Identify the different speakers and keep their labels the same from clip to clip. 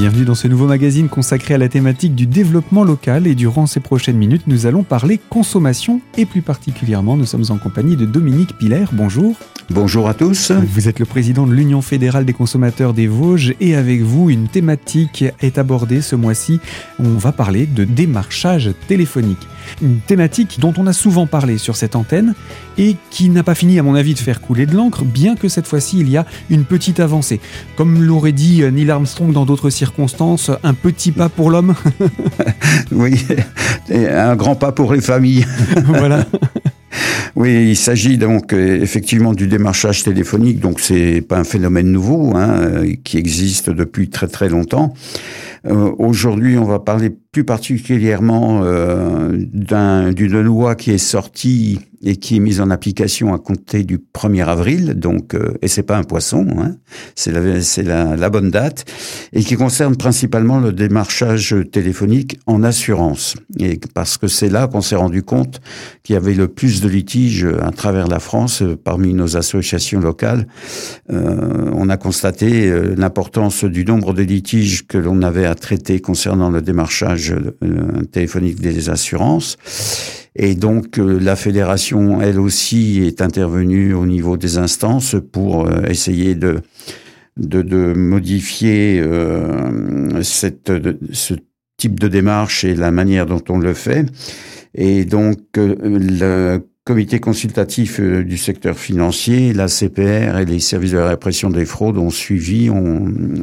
Speaker 1: Bienvenue dans ce nouveau magazine consacré à la thématique du développement local et durant ces prochaines minutes, nous allons parler consommation et plus particulièrement, nous sommes en compagnie de Dominique Piller. Bonjour.
Speaker 2: Bonjour à tous.
Speaker 1: Vous êtes le président de l'Union fédérale des consommateurs des Vosges et avec vous, une thématique est abordée ce mois-ci. On va parler de démarchage téléphonique. Une thématique dont on a souvent parlé sur cette antenne et qui n'a pas fini, à mon avis, de faire couler de l'encre, bien que cette fois-ci, il y a une petite avancée. Comme l'aurait dit Neil Armstrong dans d'autres circonstances, un petit pas pour l'homme.
Speaker 2: oui, et un grand pas pour les familles.
Speaker 1: voilà.
Speaker 2: Oui, il s'agit donc euh, effectivement du démarchage téléphonique, donc c'est pas un phénomène nouveau, hein, euh, qui existe depuis très très longtemps. Euh, Aujourd'hui, on va parler plus particulièrement euh, d'une loi qui est sortie et qui est mise en application à compter du 1er avril, donc euh, et c'est pas un poisson, hein, c'est la, la, la, bonne date, et qui concerne principalement le démarchage téléphonique en assurance, et parce que c'est là qu'on s'est rendu compte qu'il y avait le plus de litiges à travers la France parmi nos associations locales. Euh, on a constaté euh, l'importance du nombre de litiges que l'on avait à traiter concernant le démarchage euh, téléphonique des assurances. Et donc euh, la fédération, elle aussi, est intervenue au niveau des instances pour euh, essayer de, de, de modifier cette, ce type de démarche et la manière dont on le fait. Et donc le comité consultatif euh, du secteur financier, la CPR et les services de répression des fraudes ont suivi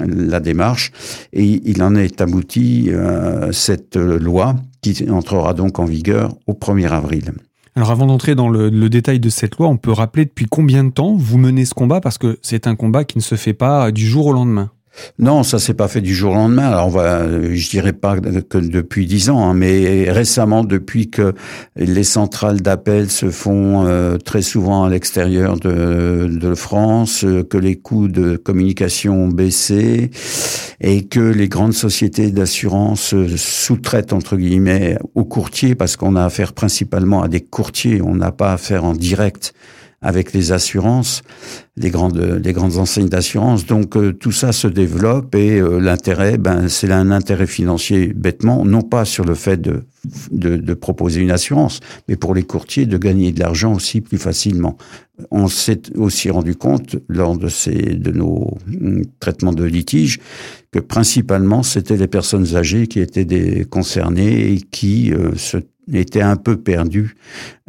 Speaker 2: la démarche et il en est abouti euh, cette loi qui entrera donc en vigueur au 1er avril.
Speaker 1: Alors avant d'entrer dans le, le, détail de cette loi, on peut rappeler depuis combien de temps vous menez ce combat? Parce que c'est un combat qui ne se fait pas du jour au lendemain.
Speaker 2: Non, ça s'est pas fait du jour au lendemain. Alors on va, je dirais pas que depuis dix ans, hein, mais récemment, depuis que les centrales d'appel se font euh, très souvent à l'extérieur de, de, France, que les coûts de communication ont baissé et que les grandes sociétés d'assurance sous-traitent entre guillemets aux courtiers parce qu'on a affaire principalement à des courtiers, on n'a pas affaire en direct avec les assurances, les grandes, les grandes enseignes d'assurance. Donc euh, tout ça se développe et euh, l'intérêt, ben, c'est un intérêt financier bêtement, non pas sur le fait de, de, de, proposer une assurance, mais pour les courtiers de gagner de l'argent aussi plus facilement. On s'est aussi rendu compte lors de, ces, de nos hum, traitements de litige que principalement c'était les personnes âgées qui étaient des, concernées et qui euh, se était un peu perdu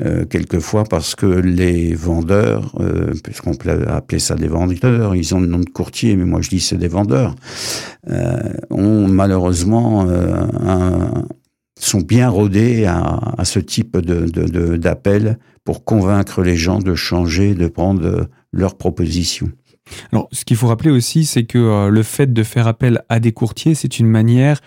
Speaker 2: euh, quelquefois parce que les vendeurs, euh, puisqu'on peut appeler ça des vendeurs, ils ont le nom de courtier, mais moi je dis c'est des vendeurs, euh, ont malheureusement sont bien rodés à, à ce type de, d'appel pour convaincre les gens de changer, de prendre leurs propositions.
Speaker 1: Alors, ce qu'il faut rappeler aussi, c'est que le fait de faire appel à des courtiers, c'est une manière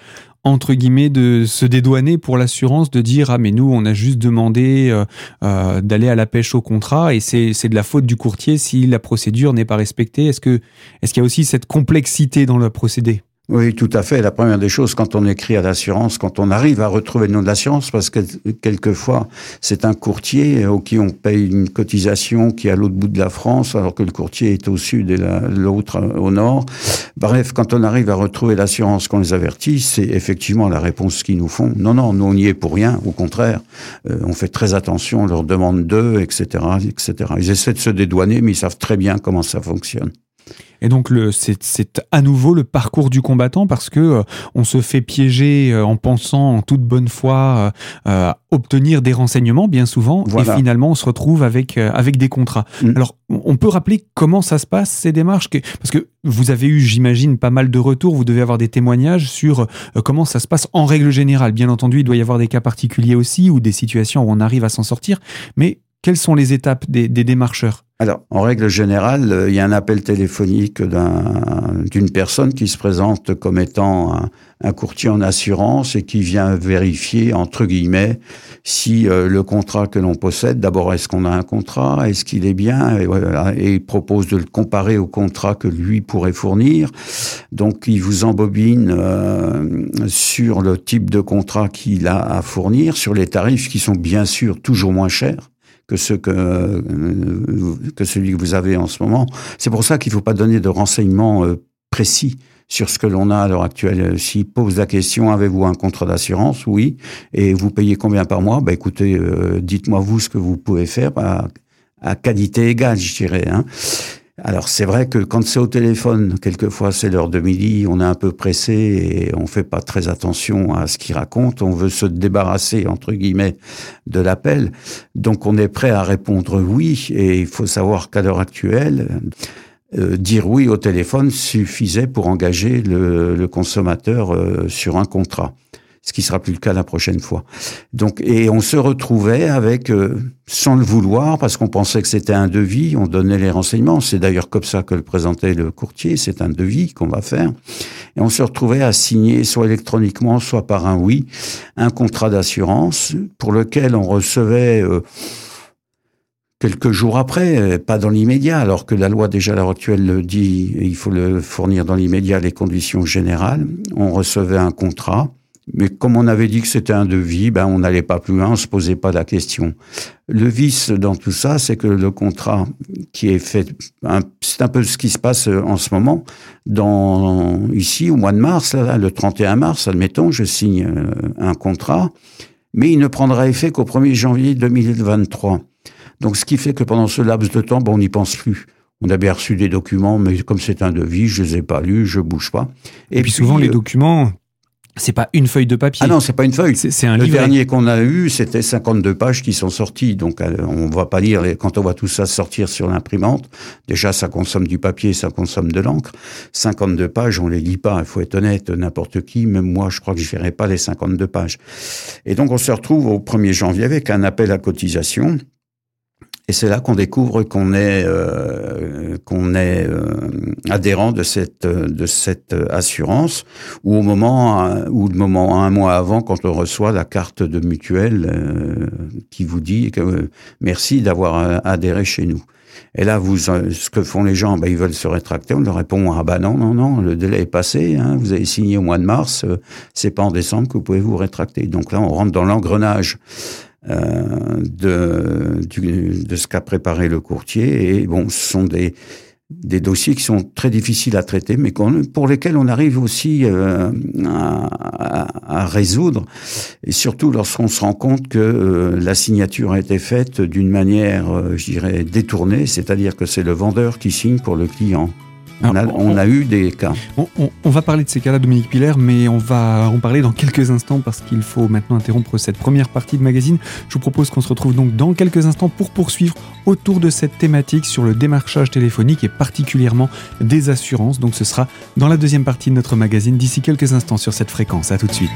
Speaker 1: entre guillemets de se dédouaner pour l'assurance de dire ah mais nous on a juste demandé euh, euh, d'aller à la pêche au contrat et c'est de la faute du courtier si la procédure n'est pas respectée. Est-ce que est-ce qu'il y a aussi cette complexité dans le procédé?
Speaker 2: Oui, tout à fait. La première des choses, quand on écrit à l'assurance, quand on arrive à retrouver le nom de l'assurance, parce que quelquefois, c'est un courtier au qui on paye une cotisation qui est à l'autre bout de la France, alors que le courtier est au sud et l'autre au nord. Bref, quand on arrive à retrouver l'assurance qu'on les avertit, c'est effectivement la réponse qu'ils nous font. Non, non, nous on n'y est pour rien. Au contraire, euh, on fait très attention, on leur demande d'eux, etc., etc. Ils essaient de se dédouaner, mais ils savent très bien comment ça fonctionne.
Speaker 1: Et donc c'est à nouveau le parcours du combattant parce que euh, on se fait piéger euh, en pensant en toute bonne foi euh, obtenir des renseignements bien souvent voilà. et finalement on se retrouve avec avec des contrats. Mmh. Alors on peut rappeler comment ça se passe ces démarches que, parce que vous avez eu j'imagine pas mal de retours, vous devez avoir des témoignages sur comment ça se passe en règle générale. Bien entendu, il doit y avoir des cas particuliers aussi ou des situations où on arrive à s'en sortir, mais quelles sont les étapes des, démarcheurs?
Speaker 2: Alors, en règle générale, euh, il y a un appel téléphonique d'une un, personne qui se présente comme étant un, courtier en assurance et qui vient vérifier, entre guillemets, si euh, le contrat que l'on possède, d'abord, est-ce qu'on a un contrat, est-ce qu'il est bien, et il propose de le comparer au contrat que lui pourrait fournir. Donc, il vous embobine euh, sur le type de contrat qu'il a à fournir, sur les tarifs qui sont bien sûr toujours moins chers euh, que celui que vous avez en ce moment. C'est pour ça qu'il ne faut pas donner de renseignements euh, précis sur ce que l'on a à l'heure actuelle. S'il pose la question, avez-vous un contrat d'assurance? Oui. Et vous payez combien par mois? Ben écoutez, dites-moi vous ce que vous pouvez faire à, à qualité égale, je dirais. Hein. Alors c'est vrai que quand c'est au téléphone, quelquefois c'est l'heure de midi, on est un peu pressé et on fait pas très attention à ce qu'il raconte. On veut se débarrasser entre guillemets de l'appel, donc on est prêt à répondre oui. Et il faut savoir qu'à l'heure actuelle, euh, dire oui au téléphone suffisait pour engager le, consommateur euh, sur un contrat ce qui sera plus le cas la prochaine fois. Donc, et on se retrouvait avec, euh, sans le vouloir, parce qu'on pensait que c'était un devis, on donnait les renseignements. C'est d'ailleurs comme ça que le présentait le courtier. C'est un devis qu'on va faire, et on se retrouvait à signer soit électroniquement, soit par un oui, un contrat d'assurance pour lequel on recevait euh, quelques jours après, euh, pas dans l'immédiat, alors que la loi déjà à l'heure actuelle le dit, il faut le fournir dans l'immédiat les conditions générales. On recevait un contrat mais comme on avait dit que c'était un devis, ben on n'allait pas plus loin, on se posait pas la question. Le vice dans tout ça, c'est que le contrat qui est fait, c'est un peu ce qui se passe euh, en ce moment. Dans ici au mois de mars, le 31 mars, admettons, je signe euh, un contrat, mais il ne prendra effet qu'au 1er janvier 2023. Donc, ce qui fait que pendant ce laps de temps, ben, on n'y pense plus. On a bien reçu des documents, mais comme c'est un devis, je les ai pas lus, je bouge pas.
Speaker 1: Et, puis, souvent, les euh, documents, c'est pas une feuille de papier.
Speaker 2: Ah non, c'est pas une feuille. C'est un Le dernier qu'on a eu, c'était 52 pages qui sont sorties. Donc, euh, on va pas lire, quand on voit tout ça sortir sur l'imprimante, déjà, ça consomme du papier, ça consomme de l'encre. 52 pages, on les lit pas. Il faut être honnête, n'importe qui, même moi, je crois que je verrai pas les 52 pages. Et donc, on se retrouve au 1er janvier avec un appel à cotisation et c'est là qu'on découvre qu'on est euh, qu'on est euh, adhérent de cette de cette assurance. Ou au moment ou le moment un mois avant, quand on reçoit la carte de mutuelle euh, qui vous dit que merci d'avoir adhéré chez nous. Et là, vous, ce que font les gens, ben, ils veulent se rétracter. On leur répond ah bah non non non, le délai est passé. Hein, vous avez signé au mois de mars, c'est pas en décembre que vous pouvez vous rétracter. Donc là, on rentre dans l'engrenage euh, de, de ce qu'a préparé le courtier. Et bon, ce sont des, des dossiers qui sont très difficiles à traiter, mais pour lesquels on arrive aussi euh, à, à, résoudre, et surtout lorsqu'on se rend compte que euh, la signature a été faite d'une manière, euh, je dirais, détournée, c'est-à-dire que c'est le vendeur qui signe pour le client. On a, eu des cas.
Speaker 1: On, va parler de ces cas-là, Dominique Piller, mais on va en parler dans quelques instants parce qu'il faut maintenant interrompre cette première partie de magazine. Je vous propose qu'on se retrouve donc dans quelques instants pour poursuivre autour de cette thématique sur le démarchage téléphonique et particulièrement des assurances. Donc ce sera dans la deuxième partie de notre magazine d'ici quelques instants sur cette fréquence. À tout de suite.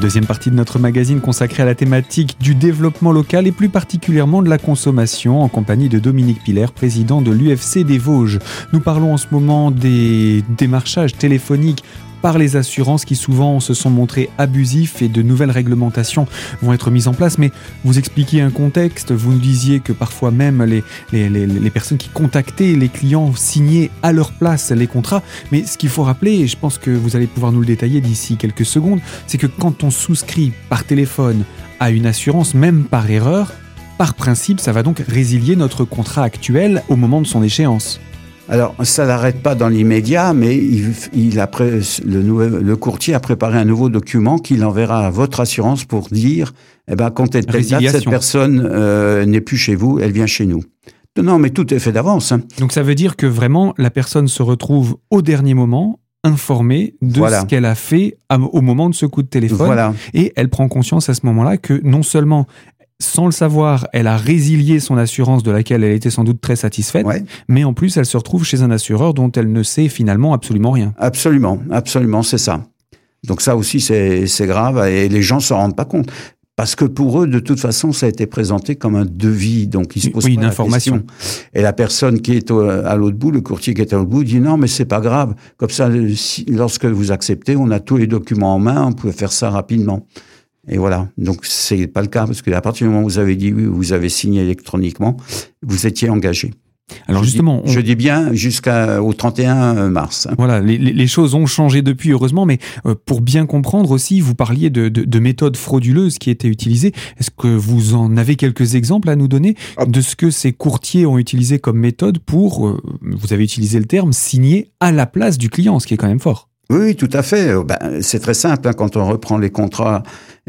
Speaker 1: Deuxième partie de notre magazine consacrée à la thématique du développement local et plus particulièrement de la consommation en compagnie de Dominique Piller, président de l'UFC des Vosges. Nous parlons en ce moment des démarchages téléphoniques par les assurances qui souvent se sont montrés abusifs et de nouvelles réglementations vont être mises en place. Mais vous expliquiez un contexte, vous nous disiez que parfois même les, les, les, personnes qui contactaient les clients signaient à leur place les contrats. Mais ce qu'il faut rappeler, et je pense que vous allez pouvoir nous le détailler d'ici quelques secondes, c'est que quand on souscrit par téléphone à une assurance, même par erreur, par principe, ça va donc résilier notre contrat actuel au moment de son échéance.
Speaker 2: Alors, ça n'arrête pas dans l'immédiat, mais il, il le, le, courtier a préparé un nouveau document qu'il enverra à votre assurance pour dire, eh ben, quand telle date, cette personne euh, n'est plus chez vous, elle vient chez nous. Non, mais tout est fait d'avance. Hein.
Speaker 1: Donc ça veut dire que vraiment la personne se retrouve au dernier moment informée de ce qu'elle a fait au moment de ce coup de téléphone. Voilà. Et elle prend conscience à ce moment-là que non seulement sans le savoir, elle a résilié son assurance de laquelle elle était sans doute très satisfaite, mais en plus, elle se retrouve chez un assureur dont elle ne sait finalement absolument rien.
Speaker 2: Absolument, absolument, c'est ça. Donc ça aussi, c'est grave et les gens s'en rendent pas compte. Parce que pour eux, de toute façon, ça a été présenté comme un devis, donc ils se posent une information. Et la personne qui est à l'autre bout, le courtier qui est à l'autre bout, dit non, mais c'est pas grave. Comme ça, lorsque vous acceptez, on a tous les documents en main, on peut faire ça rapidement. Et voilà. Donc, c'est pas le cas parce que à partir du moment où vous avez dit oui, vous avez signé électroniquement, vous étiez engagé.
Speaker 1: Alors
Speaker 2: je
Speaker 1: justement,
Speaker 2: dis, je dis bien jusqu'au 31 mars.
Speaker 1: Voilà, les, choses ont changé depuis, heureusement, mais euh, pour bien comprendre aussi, vous parliez de, de, méthodes frauduleuses qui étaient utilisées. Est-ce que vous en avez quelques exemples à nous donner ah. de ce que ces courtiers ont utilisé comme méthode pour, euh, vous avez utilisé le terme, signer à la place du client, ce qui est quand même fort?
Speaker 2: Oui, tout à fait. Euh, ben, c'est très simple. Hein, quand on reprend les contrats,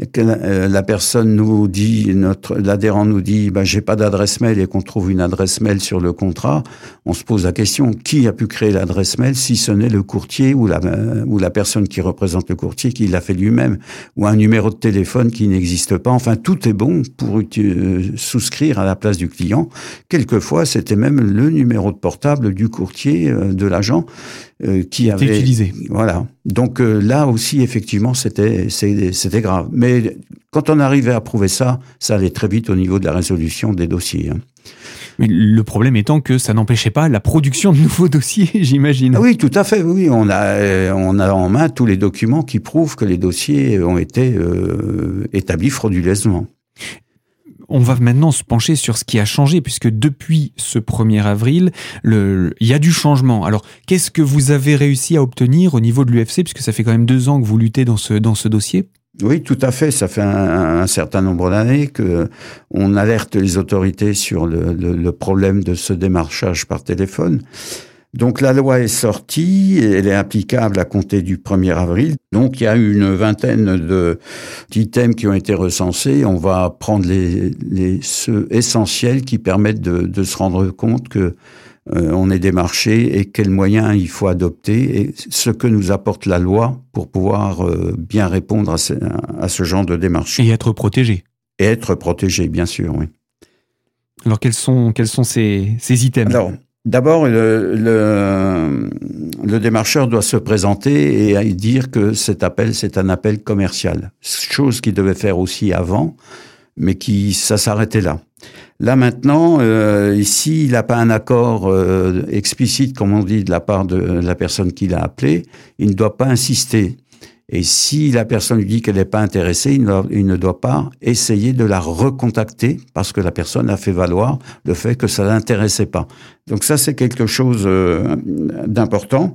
Speaker 2: que la, euh, personne nous dit, notre l'adhérent nous dit, ben, j'ai pas d'adresse mail et qu'on trouve une adresse mail sur le contrat, on se pose la question qui a pu créer l'adresse mail si ce n'est le courtier ou la ou la personne qui représente le courtier qui l'a fait lui-même ou un numéro de téléphone qui n'existe pas. Enfin, tout est bon pour euh, souscrire à la place du client. Quelquefois, c'était même le numéro de portable du courtier de l'agent
Speaker 1: euh, qui avait utilisé.
Speaker 2: Voilà. Donc euh, là aussi, effectivement, c'était c'était grave. Mais quand on arrivait à prouver ça, ça allait très vite au niveau de la résolution des dossiers. Hein.
Speaker 1: Mais le problème étant que ça n'empêchait pas la production de nouveaux dossiers, j'imagine.
Speaker 2: oui, tout à fait. Oui, on a on a en main tous les documents qui prouvent que les dossiers ont été euh, établis frauduleusement
Speaker 1: on va maintenant se pencher sur ce qui a changé, puisque depuis ce 1er avril, il y a du changement. Alors, qu'est-ce que vous avez réussi à obtenir au niveau de l'UFC, puisque ça fait quand même deux ans que vous luttez dans ce, dans ce dossier?
Speaker 2: Oui, tout à fait. Ça fait un, certain nombre d'années que on alerte les autorités sur le, problème de ce démarchage par téléphone. Donc la loi est sortie, elle est applicable à compter du 1er avril. Donc il y a une vingtaine de d'items qui ont été recensés. On va prendre les, les ceux essentiels qui permettent de, de se rendre compte que euh, on est démarché et quels moyens il faut adopter et ce que nous apporte la loi pour pouvoir euh, bien répondre à ce, à ce genre de démarche.
Speaker 1: Et être protégé.
Speaker 2: Et être protégé, bien sûr, oui.
Speaker 1: Alors quels sont quels sont ces, ces items?
Speaker 2: D'abord, le, démarcheur doit se présenter et dire que cet appel, c'est un appel commercial. Chose qu'il devait faire aussi avant, mais qui ça s'arrêtait là. Là maintenant, euh, ici, il n'a pas un accord euh, explicite, comme on dit, de la part de la personne qui l'a appelé, il ne doit pas insister. Et si la personne lui dit qu'elle n'est pas intéressée, il ne, doit pas essayer de la recontacter parce que la personne a fait valoir le fait que ça l'intéressait pas. Donc ça, c'est quelque chose euh, d'important.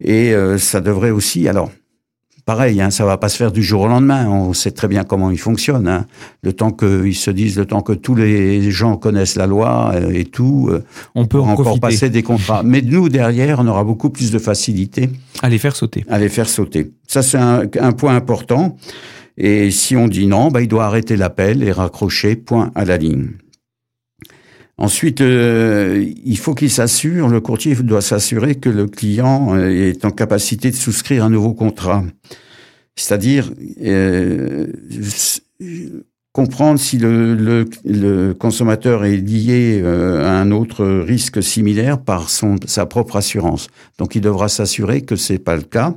Speaker 2: Et euh, ça devrait aussi, alors, pareil, hein, ça va pas se faire du jour au lendemain. On sait très bien comment il fonctionne. Hein. Le temps qu'ils se disent, le temps que tous les gens connaissent la loi euh, et tout,
Speaker 1: euh, on peut encore
Speaker 2: passer des contrats. Mais nous derrière, on aura beaucoup plus de facilité
Speaker 1: à les faire sauter.
Speaker 2: À les faire sauter. Ça c'est un, un, point important. Et si on dit non, bah, il doit arrêter l'appel et raccrocher point à la ligne. Ensuite, euh, il faut qu'il s'assure, le courtier doit s'assurer que le client euh, est en capacité de souscrire un nouveau contrat. C'est-à-dire euh, comprendre si le, le, consommateur est lié à un autre risque similaire par son, sa propre assurance. Donc il devra s'assurer que c'est pas le cas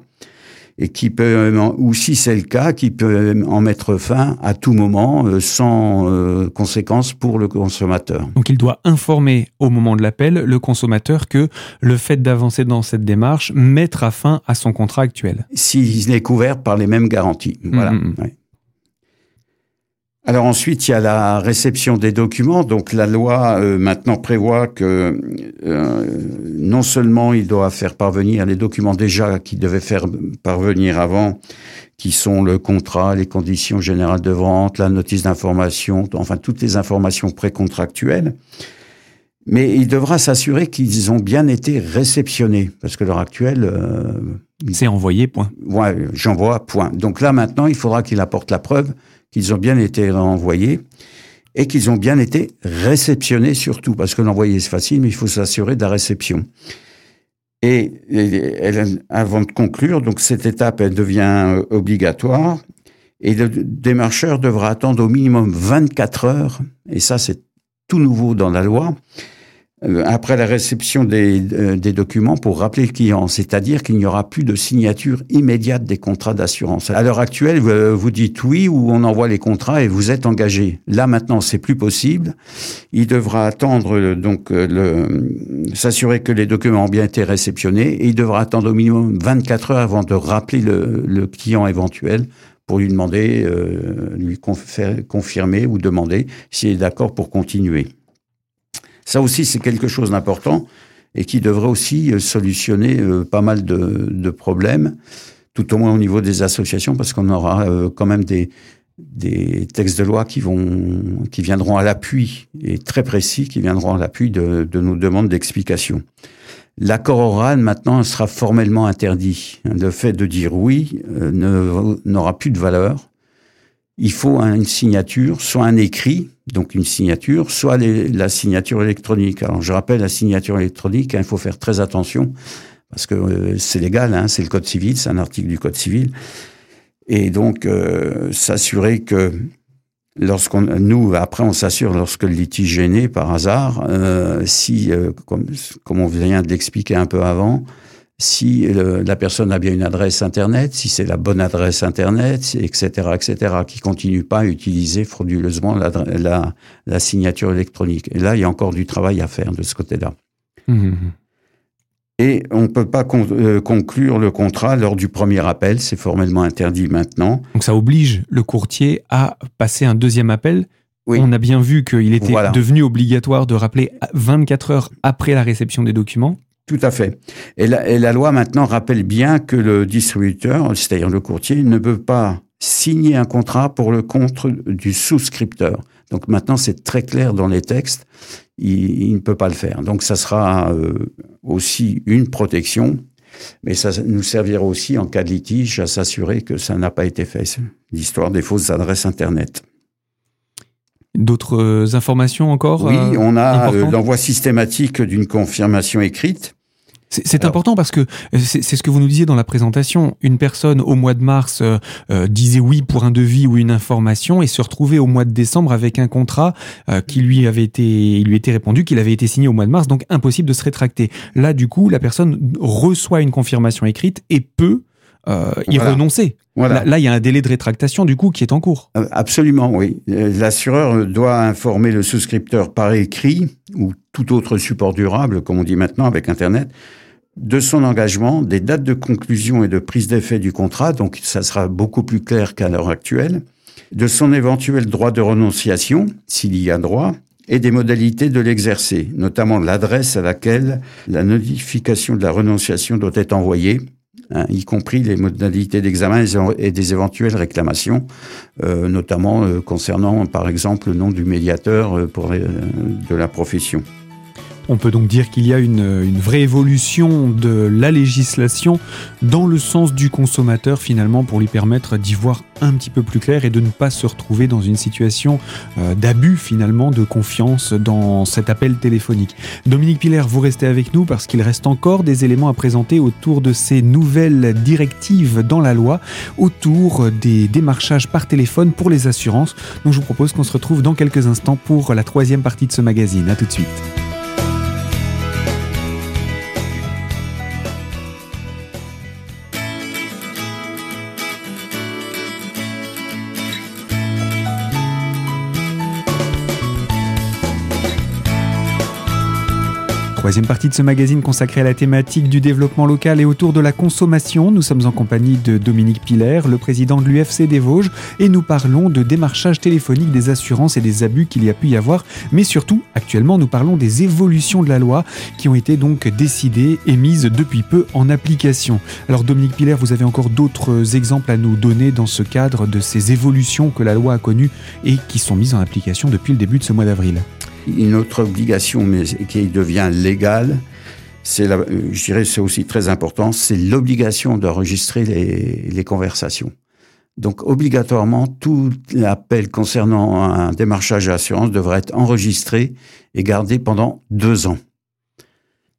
Speaker 2: et qui peut, ou si c'est le cas, qui peut en mettre fin à tout moment euh, sans euh, conséquence pour le consommateur.
Speaker 1: Donc il doit informer au moment de l'appel le consommateur que le fait d'avancer dans cette démarche mettra fin à son contrat actuel.
Speaker 2: S'il est couvert par les mêmes garanties. Voilà. Mm, mm, mm. Alors ensuite, il y a la réception des documents. Donc la loi euh, maintenant prévoit que euh, non seulement il doit faire parvenir les documents déjà qu'il devait faire parvenir avant, qui sont le contrat, les conditions générales de vente, la notice d'information, enfin toutes les informations précontractuelles, mais il devra s'assurer qu'ils ont bien été réceptionnés, parce que l'heure actuelle... Euh,
Speaker 1: C'est envoyé, point.
Speaker 2: Ouais, j'envoie, point. Donc là maintenant, il faudra qu'il apporte la preuve qu'ils ont bien été envoyés et qu'ils ont bien été réceptionnés surtout, parce que l'envoyer c'est facile, mais il faut s'assurer de la réception. Et, avant de conclure, donc cette étape, elle devient euh, obligatoire, et le démarcheur devra attendre au minimum 24 heures, et ça c'est tout nouveau dans la loi, après la réception des, euh, des, documents pour rappeler le client, c'est-à-dire qu'il n'y aura plus de signature immédiate des contrats d'assurance. À l'heure actuelle, vous dites oui ou on envoie les contrats et vous êtes engagé. Là maintenant, c'est plus possible. Il devra attendre euh, donc s'assurer que les documents ont bien été réceptionnés et il devra attendre au minimum 24 heures avant de rappeler le, le client éventuel pour lui demander, euh, lui confirmer ou demander s'il est d'accord pour continuer. Ça aussi, c'est quelque chose d'important et qui devrait aussi euh, solutionner euh, pas mal de, problèmes, tout au moins au niveau des associations, parce qu'on aura euh, quand même des, des textes de loi qui vont, qui viendront à l'appui et très précis, qui viendront à l'appui de, de nos demandes d'explication. L'accord oral maintenant sera formellement interdit. Le fait de dire oui n'aura plus de valeur. Il faut une signature, soit un écrit, donc une signature, soit la signature électronique. Alors je rappelle la signature électronique, hein, il faut faire très attention parce que euh, c'est légal, hein, c'est le code civil, c'est un article du code civil, et donc euh, s'assurer que lorsqu'on nous après on s'assure lorsque le litige est né par hasard, euh, si comme, comme on vient de l'expliquer un peu avant, si la personne a bien une adresse Internet, si c'est la bonne adresse Internet, etc., etc., qui continue pas à utiliser frauduleusement la, la, signature électronique. Et là, il y a encore du travail à faire de ce côté-là. Mmh, mmh. Et on ne peut pas euh, conclure le contrat lors du premier appel, c'est formellement interdit maintenant.
Speaker 1: Donc ça oblige le courtier à passer un deuxième appel oui. On a bien vu qu'il était devenu obligatoire de rappeler 24 heures après la réception des documents.
Speaker 2: Tout à fait. Et la, et la, loi maintenant rappelle bien que le distributeur, c'est-à-dire le courtier, ne peut pas signer un contrat pour le compte du souscripteur. Donc maintenant, c'est très clair dans les textes, il, il, ne peut pas le faire. Donc ça sera euh, aussi une protection, mais ça nous servira aussi en cas de litige à s'assurer que ça n'a pas été fait, l'histoire des fausses adresses Internet.
Speaker 1: D'autres euh, informations encore
Speaker 2: Oui, euh, on a l'envoi systématique d'une confirmation écrite
Speaker 1: c'est important parce que euh, c'est ce que vous nous disiez dans la présentation. Une personne au mois de mars euh, euh, disait oui pour un devis ou une information et se retrouvait au mois de décembre avec un contrat qui lui avait été, il lui était répondu qu'il avait été signé au mois de mars, donc impossible de se rétracter. Là, du coup, la personne reçoit une confirmation écrite et peut y renoncer. Voilà. Là, il y a un délai de rétractation du coup qui est en cours.
Speaker 2: Absolument, oui. L'assureur doit informer le souscripteur par écrit ou tout autre support durable, comme on dit maintenant avec Internet, de son engagement, des dates de conclusion et de prise d'effet du contrat, donc ça sera beaucoup plus clair qu'à l'heure actuelle, de son éventuel droit de renonciation, s'il y a droit, et des modalités de l'exercer, notamment l'adresse à laquelle la notification de la renonciation doit être envoyée, hein, y compris les modalités d'examen et des éventuelles réclamations, euh, notamment euh, concernant par exemple le nom du médiateur euh, de la profession.
Speaker 1: On peut donc dire qu'il y a une, vraie évolution de la législation dans le sens du consommateur finalement pour lui permettre d'y voir un petit peu plus clair et de ne pas se retrouver dans une situation euh, d'abus finalement de confiance dans cet appel téléphonique. Dominique Piller, vous restez avec nous parce qu'il reste encore des éléments à présenter autour de ces nouvelles directives dans la loi, autour des démarchages par téléphone pour les assurances. Donc je vous propose qu'on se retrouve dans quelques instants pour la troisième partie de ce magazine. A tout de suite. Troisième partie de ce magazine consacré à la thématique du développement local et autour de la consommation. Nous sommes en compagnie de Dominique Piller, le président de l'UFC des Vosges, et nous parlons de démarchage téléphonique des assurances et des abus qu'il y a pu y avoir. Mais surtout, actuellement, nous parlons des évolutions de la loi qui ont été donc décidées et mises depuis peu en application. Alors Dominique Piller, vous avez encore d'autres exemples à nous donner dans ce cadre de ces évolutions que la loi a connues et qui sont mises en application depuis le début de ce mois d'avril?
Speaker 2: Une autre obligation, mais qui devient légale, c'est, je dirais, c'est aussi très important, c'est l'obligation d'enregistrer les, les conversations. Donc, obligatoirement, tout appel concernant un démarchage à assurance devrait être enregistré et gardé pendant deux ans.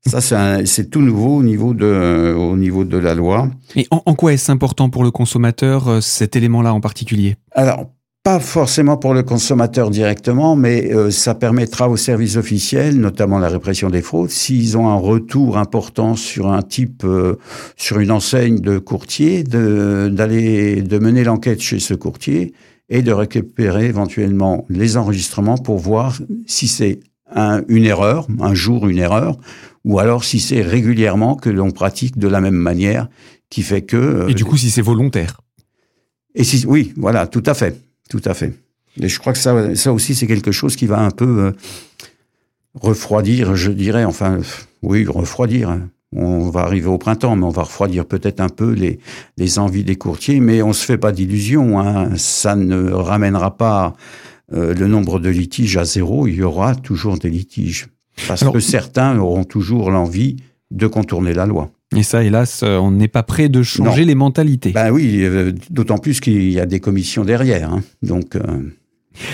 Speaker 2: Ça, c'est tout nouveau au niveau de, au niveau de la loi.
Speaker 1: Et en, en quoi est-ce important pour le consommateur, euh, cet élément-là en particulier?
Speaker 2: Alors, pas forcément pour le consommateur directement, mais euh, ça permettra aux services officiels, notamment la répression des fraudes, s'ils ont un retour important sur un type, euh, sur une enseigne de courtier, d'aller de, mener l'enquête chez ce courtier et de récupérer éventuellement les enregistrements pour voir si c'est un, une erreur, un jour une erreur, ou alors si c'est régulièrement que l'on pratique de la même manière, qui fait que...
Speaker 1: et du coup, si c'est volontaire.
Speaker 2: Et si, oui, voilà, tout à fait. Tout à fait. Et je crois que ça, ça aussi, c'est quelque chose qui va un peu, euh, refroidir, je dirais, enfin, oui, refroidir. Hein. On va arriver au printemps, mais on va refroidir peut-être un peu les, les envies des courtiers, mais on se fait pas d'illusions. Hein. Ça ne ramènera pas euh, le nombre de litiges à zéro. Il y aura toujours des litiges. Parce que certains auront toujours l'envie de contourner la loi.
Speaker 1: Et ça, hélas, euh, on n'est pas prêt de changer les mentalités.
Speaker 2: Ben oui, euh, d'autant plus qu'il y a des commissions derrière. Hein. Donc.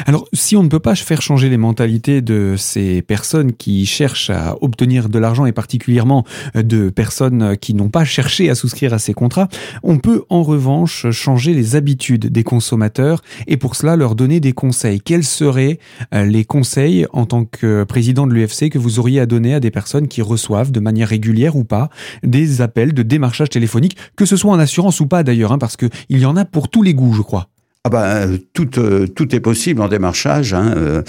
Speaker 1: Alors, si on ne peut pas faire changer les mentalités de ces personnes qui cherchent à obtenir de l'argent et particulièrement de personnes qui n'ont pas cherché à souscrire à ces contrats, on peut en revanche changer les habitudes des consommateurs et pour cela leur donner des conseils. Quels seraient euh, les conseils en tant que président de l'UFC que vous auriez à donner à des personnes qui reçoivent de manière régulière ou pas des appels de démarchage téléphonique, que ce soit en assurance ou pas d'ailleurs, hein, parce qu'il y en a pour tous les goûts, je crois.
Speaker 2: Ah ben, tout, euh, tout est possible en démarchage, hein, euh,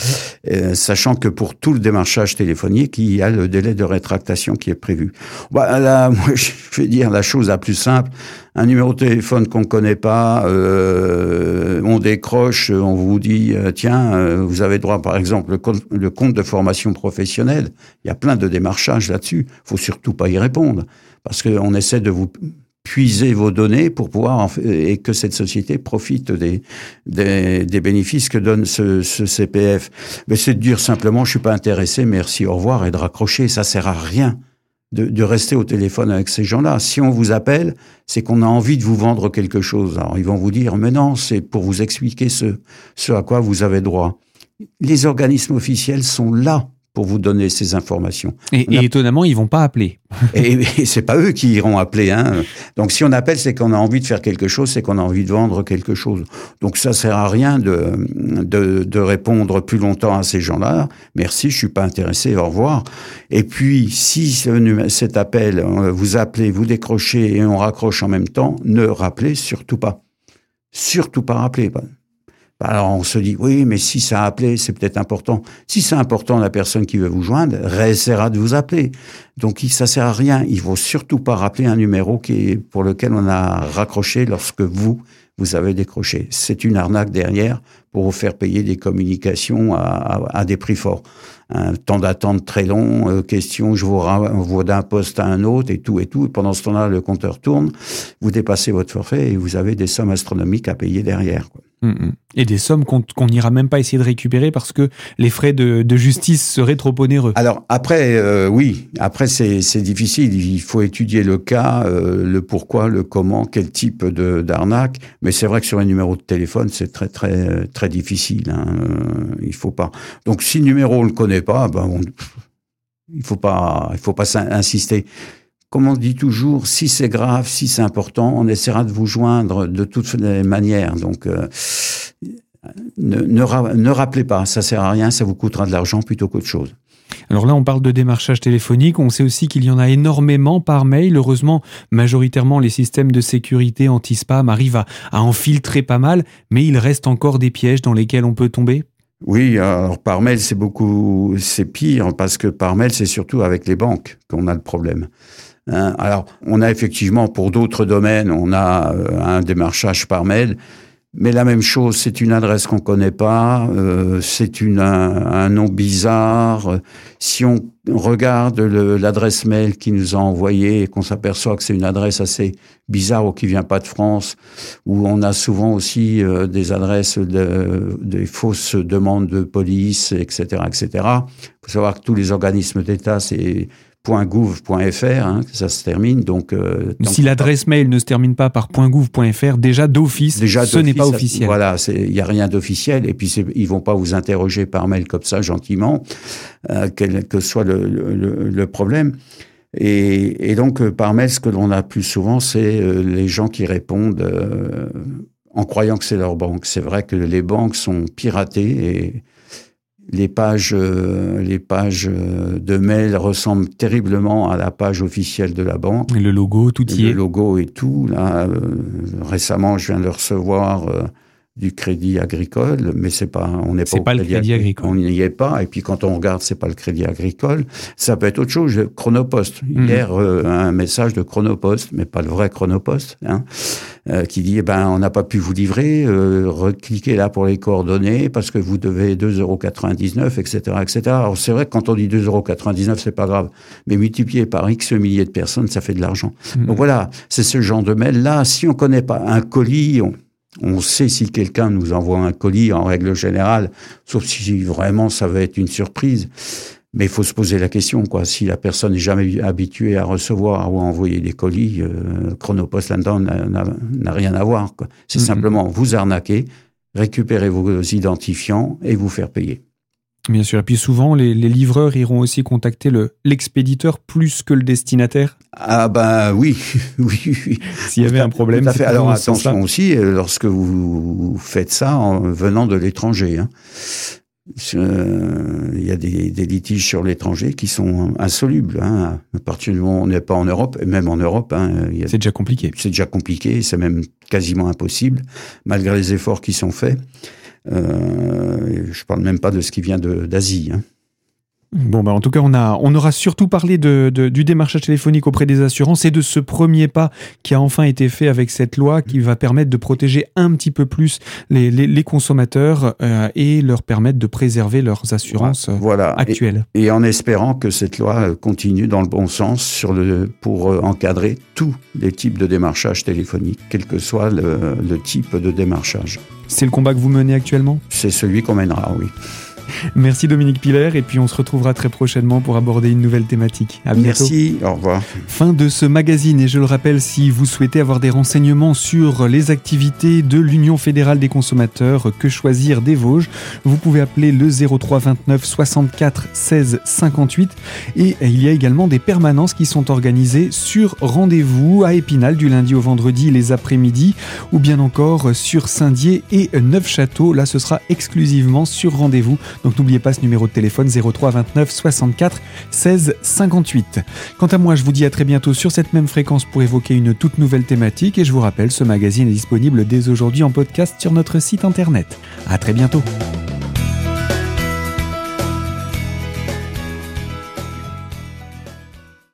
Speaker 2: euh, sachant que pour tout le démarchage téléphonique, il y a le délai de rétractation qui est prévu. Bah, moi, je vais dire la chose la plus simple. Un numéro de téléphone qu'on ne connaît pas, on décroche, on vous dit, tiens, vous avez droit, par exemple, le compte, le compte de formation professionnelle. Il y a plein de démarchages là-dessus. faut surtout pas y répondre, parce qu'on essaie de vous puiser vos données pour pouvoir et que cette société profite des, des, des bénéfices que donne ce, ce CPF. Mais c'est de dire simplement je suis pas intéressé, merci, au revoir et de raccrocher. Ça sert à rien de, de rester au téléphone avec ces gens-là. Si on vous appelle, c'est qu'on a envie de vous vendre quelque chose. Alors ils vont vous dire mais non, c'est pour vous expliquer ce, ce à quoi vous avez droit. Les organismes officiels sont là pour vous donner ces informations.
Speaker 1: Et, étonnamment, ils vont pas appeler.
Speaker 2: et, et c'est pas eux qui iront appeler. Hein. Donc si on appelle, c'est qu'on a envie de faire quelque chose, c'est qu'on a envie de vendre quelque chose. Donc ça sert à rien de, de, de répondre plus longtemps à ces gens-là. Merci, je suis pas intéressé, au revoir. Et puis si ce, cet appel, euh, vous appelez, vous décrochez et on raccroche en même temps, ne rappelez surtout pas. Surtout pas rappeler. Alors on se dit, oui, mais si ça a appelé, c'est peut-être important. Si c'est important, la personne qui veut vous joindre essaiera de vous appeler. Donc ça sert à rien. Il faut surtout pas rappeler un numéro qui est, pour lequel on a raccroché lorsque vous, vous avez décroché. C'est une arnaque derrière pour vous faire payer des communications à, à, des prix forts. Un temps d'attente très long, euh, question, je vous renvoie d'un poste à un autre et tout et tout. Pendant ce temps-là, le compteur tourne, vous dépassez votre forfait et vous avez des sommes astronomiques à payer derrière. Quoi.
Speaker 1: Et des sommes qu'on n'ira même pas essayer de récupérer parce que les frais de, justice seraient trop onéreux.
Speaker 2: Alors après, euh, oui, après c'est difficile. Il faut étudier le cas, euh, le pourquoi, le comment, quel type d'arnaque. Mais c'est vrai que sur un numéro de téléphone, c'est très très très difficile. Hein. Euh, il faut pas. Donc si le numéro on le connaît pas, ben il faut pas, il faut pas insister comme on dit toujours, si c'est grave, si c'est important, on essaiera de vous joindre de toutes les manières. Donc, euh, ne, ne, rappelez pas, ça sert à rien, ça vous coûtera de l'argent plutôt qu'autre chose.
Speaker 1: Alors là, on parle de démarchage téléphonique. On sait aussi qu'il y en a énormément par mail. Heureusement, majoritairement, les systèmes de sécurité anti-spam arrivent à, à, en filtrer pas mal, mais il reste encore des pièges dans lesquels on peut tomber.
Speaker 2: Oui, alors par mail, c'est beaucoup, c'est pire parce que par mail, c'est surtout avec les banques qu'on a le problème. Hein. Alors, on a effectivement pour d'autres domaines, on a euh, un démarchage par mail, mais la même chose, c'est une adresse qu'on connaît pas, euh, c'est un, nom bizarre. Si on regarde l'adresse mail qui nous a envoyé et qu'on s'aperçoit que c'est une adresse assez bizarre ou qui vient pas de France, où on a souvent aussi euh, des adresses de, des fausses demandes de police, etc., etc. Il faut savoir que tous les organismes d'État, c'est .gouv.fr, hein, ça se termine. Donc,
Speaker 1: euh, si l'adresse mail ne se termine pas par .gouv.fr, déjà d'office, ce n'est pas officiel.
Speaker 2: Voilà, il n'y a rien d'officiel. Et puis ils vont pas vous interroger par mail comme ça gentiment, euh, quel que soit le, le, le problème. Et, et, donc euh, par mail, ce que l'on a plus souvent, c'est euh, les gens qui répondent en croyant que c'est leur banque. C'est vrai que les banques sont piratées et les pages, euh, les pages euh, de mail ressemblent terriblement à la page officielle de la banque.
Speaker 1: Et le logo, tout y
Speaker 2: est.
Speaker 1: Le
Speaker 2: logo et tout. Là, euh, récemment, je viens de recevoir du crédit agricole, mais c'est pas, on n'est pas,
Speaker 1: pas le crédit agricole.
Speaker 2: On n'y est pas. Et puis quand on regarde, c'est pas le crédit agricole. Ça peut être autre chose. Chronopost. Mhm. Hier, euh, un message de Chronopost, mais pas le vrai Chronopost, hein, euh, qui dit, eh ben, on n'a pas pu vous livrer. Euh, recliquez là pour les coordonnées parce que vous devez 2,99 euros, etc., etc. Alors c'est vrai que quand on dit 2,99 euros, c'est pas grave, mais multiplié par X milliers de personnes, ça fait de l'argent. Mhm. Donc voilà, c'est ce genre de mail là. Si on connaît pas un colis, on, on sait si quelqu'un nous envoie un colis en règle générale, sauf si vraiment ça va être une surprise. Mais il faut se poser la question, quoi. Si la personne n'est jamais habituée à recevoir ou à envoyer des colis, euh, Chronopost là-dedans n'a rien à voir. C'est mm-hmm. simplement vous arnaquer, récupérer vos identifiants et vous faire payer.
Speaker 1: Bien sûr. Et puis souvent, les, livreurs iront aussi contacter l'expéditeur plus que le destinataire.
Speaker 2: Ah ben oui, oui, oui.
Speaker 1: S'il y avait un problème.
Speaker 2: Tout Alors attention aussi, euh, lorsque vous faites ça en venant de l'étranger. Hein. Euh, il y a des, litiges sur l'étranger qui sont insolubles. Hein. À partir du moment où on n'est pas en Europe, et même en Europe, hein,
Speaker 1: c'est déjà compliqué.
Speaker 2: C'est déjà compliqué, c'est même quasiment impossible, malgré les efforts qui sont faits. Euh, je parle même pas de ce qui vient d'Asie. Hein.
Speaker 1: Bon, bah en tout cas, on, a, on aura surtout parlé de, du démarchage téléphonique auprès des assurances et de ce premier pas qui a enfin été fait avec cette loi qui va permettre de protéger un petit peu plus les, les, consommateurs euh, et leur permettre de préserver leurs assurances voilà. actuelles.
Speaker 2: Et, en espérant que cette loi continue dans le bon sens sur le, pour euh, encadrer tous les types de démarchage téléphonique, quel que soit le, le type de démarchage.
Speaker 1: C'est le combat que vous menez actuellement?
Speaker 2: C'est celui qu'on mènera, oui.
Speaker 1: Merci Dominique Piller et puis on se retrouvera très prochainement pour aborder une nouvelle thématique. À bientôt.
Speaker 2: Merci, au revoir.
Speaker 1: Fin de ce magazine et je le rappelle si vous souhaitez avoir des renseignements sur les activités de l'Union fédérale des consommateurs Que choisir des Vosges, vous pouvez appeler le 03 29 64 16 58 et il y a également des permanences qui sont organisées sur rendez-vous à Épinal du lundi au vendredi les après-midi ou bien encore sur Saint-Dié et Neufchâteau. Là ce sera exclusivement sur rendez-vous n'oubliez pas ce numéro de téléphone 03 29 64 16 58. Quant à moi, je vous dis à très bientôt sur cette même fréquence pour évoquer une toute nouvelle thématique et je vous rappelle, ce magazine est disponible dès aujourd'hui en podcast sur notre site internet. À très bientôt.